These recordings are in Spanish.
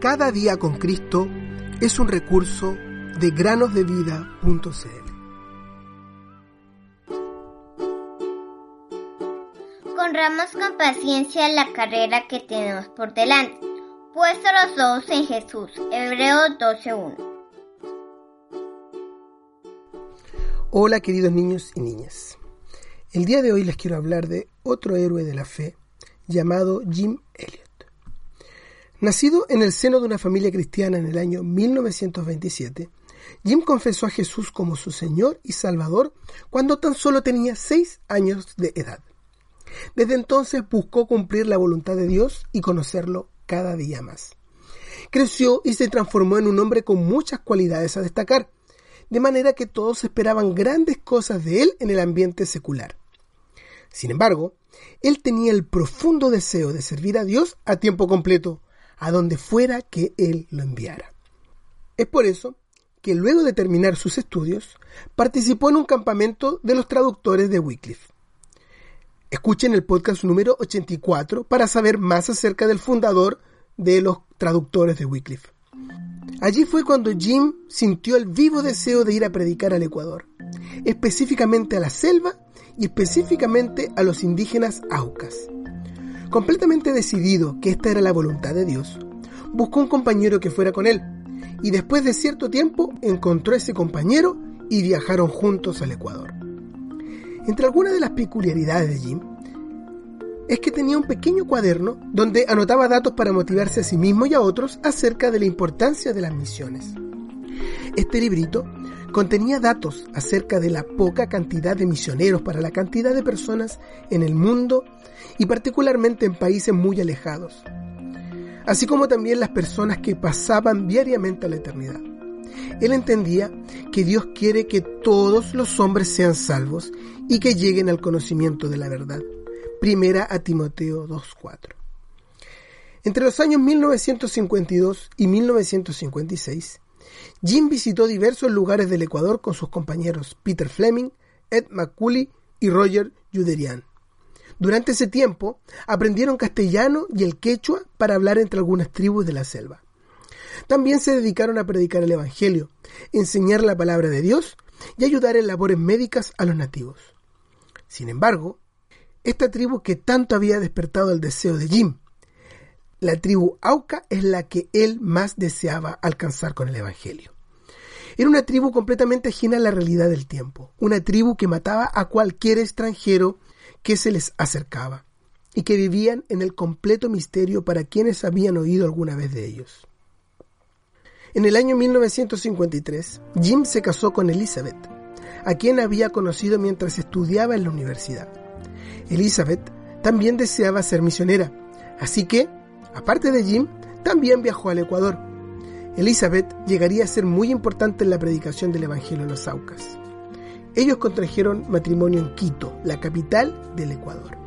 Cada día con Cristo es un recurso de granosdevida.cl. Corramos con paciencia la carrera que tenemos por delante, puesto los ojos en Jesús. Hebreos 12.1. Hola queridos niños y niñas. El día de hoy les quiero hablar de otro héroe de la fe llamado Jim Elliot. Nacido en el seno de una familia cristiana en el año 1927, Jim confesó a Jesús como su Señor y Salvador cuando tan solo tenía seis años de edad. Desde entonces buscó cumplir la voluntad de Dios y conocerlo cada día más. Creció y se transformó en un hombre con muchas cualidades a destacar, de manera que todos esperaban grandes cosas de él en el ambiente secular. Sin embargo, él tenía el profundo deseo de servir a Dios a tiempo completo, a donde fuera que él lo enviara. Es por eso que luego de terminar sus estudios, participó en un campamento de los traductores de Wycliffe. Escuchen el podcast número 84 para saber más acerca del fundador de los traductores de Wycliffe. Allí fue cuando Jim sintió el vivo deseo de ir a predicar al Ecuador, específicamente a la selva y específicamente a los indígenas aucas. Completamente decidido que esta era la voluntad de Dios, buscó un compañero que fuera con él, y después de cierto tiempo encontró a ese compañero y viajaron juntos al Ecuador. Entre algunas de las peculiaridades de Jim es que tenía un pequeño cuaderno donde anotaba datos para motivarse a sí mismo y a otros acerca de la importancia de las misiones. Este librito contenía datos acerca de la poca cantidad de misioneros para la cantidad de personas en el mundo y particularmente en países muy alejados, así como también las personas que pasaban diariamente a la eternidad. Él entendía que Dios quiere que todos los hombres sean salvos y que lleguen al conocimiento de la verdad. Primera a Timoteo 2.4. Entre los años 1952 y 1956, Jim visitó diversos lugares del Ecuador con sus compañeros Peter Fleming, Ed McCulley y Roger Juderian. Durante ese tiempo aprendieron castellano y el quechua para hablar entre algunas tribus de la selva. También se dedicaron a predicar el Evangelio, enseñar la palabra de Dios y ayudar en labores médicas a los nativos. Sin embargo, esta tribu que tanto había despertado el deseo de Jim, la tribu Auca es la que él más deseaba alcanzar con el Evangelio. Era una tribu completamente ajena a la realidad del tiempo, una tribu que mataba a cualquier extranjero que se les acercaba y que vivían en el completo misterio para quienes habían oído alguna vez de ellos. En el año 1953, Jim se casó con Elizabeth, a quien había conocido mientras estudiaba en la universidad. Elizabeth también deseaba ser misionera, así que, aparte de Jim, también viajó al Ecuador. Elizabeth llegaría a ser muy importante en la predicación del Evangelio en los Aucas. Ellos contrajeron matrimonio en Quito, la capital del Ecuador.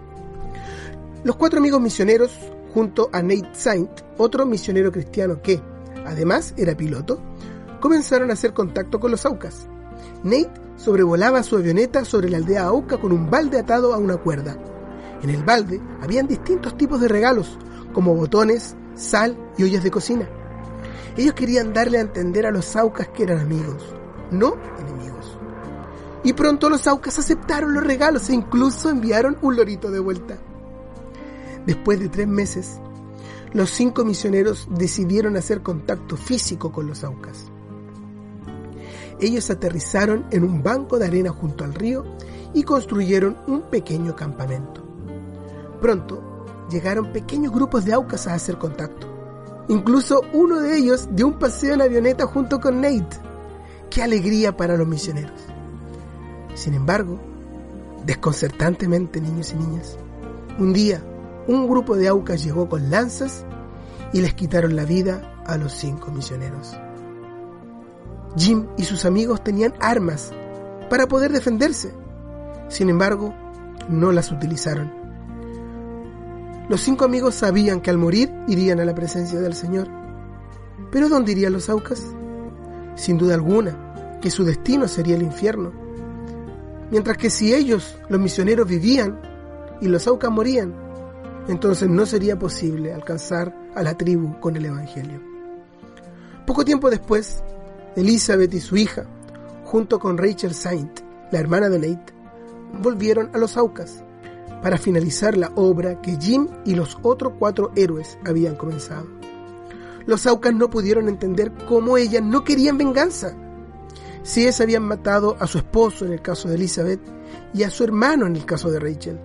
Los cuatro amigos misioneros, junto a Nate Saint, otro misionero cristiano que, además, era piloto, comenzaron a hacer contacto con los Aucas. Nate sobrevolaba su avioneta sobre la aldea Auca con un balde atado a una cuerda. En el balde habían distintos tipos de regalos, como botones, sal y ollas de cocina. Ellos querían darle a entender a los Aucas que eran amigos, no enemigos. Y pronto los Aucas aceptaron los regalos e incluso enviaron un lorito de vuelta. Después de tres meses, los cinco misioneros decidieron hacer contacto físico con los Aucas. Ellos aterrizaron en un banco de arena junto al río y construyeron un pequeño campamento. Pronto llegaron pequeños grupos de Aucas a hacer contacto. Incluso uno de ellos dio un paseo en avioneta junto con Nate. ¡Qué alegría para los misioneros! Sin embargo, desconcertantemente, niños y niñas, un día un grupo de aucas llegó con lanzas y les quitaron la vida a los cinco misioneros. Jim y sus amigos tenían armas para poder defenderse. Sin embargo, no las utilizaron. Los cinco amigos sabían que al morir irían a la presencia del Señor. Pero ¿dónde irían los aucas? Sin duda alguna, que su destino sería el infierno. Mientras que si ellos, los misioneros, vivían y los aucas morían, entonces no sería posible alcanzar a la tribu con el Evangelio. Poco tiempo después, Elizabeth y su hija, junto con Rachel Saint, la hermana de Nate, volvieron a los Aucas para finalizar la obra que Jim y los otros cuatro héroes habían comenzado. Los Aucas no pudieron entender cómo ellas no querían venganza. Si ellas habían matado a su esposo en el caso de Elizabeth y a su hermano en el caso de Rachel.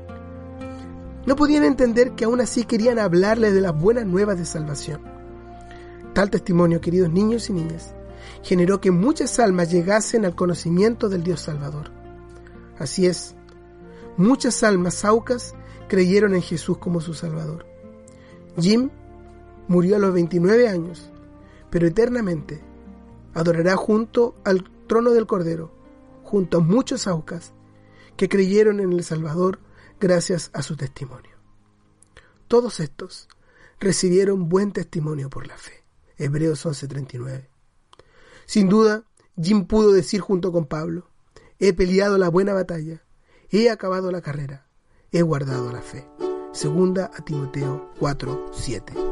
No podían entender que aún así querían hablarle de las buenas nuevas de salvación. Tal testimonio, queridos niños y niñas, generó que muchas almas llegasen al conocimiento del Dios Salvador. Así es, muchas almas saucas creyeron en Jesús como su Salvador. Jim murió a los 29 años, pero eternamente adorará junto al trono del Cordero, junto a muchos saucas que creyeron en el Salvador gracias a su testimonio. Todos estos recibieron buen testimonio por la fe. Hebreos 11:39. Sin duda, Jim pudo decir junto con Pablo, he peleado la buena batalla, he acabado la carrera, he guardado la fe. Segunda a Timoteo 4:7.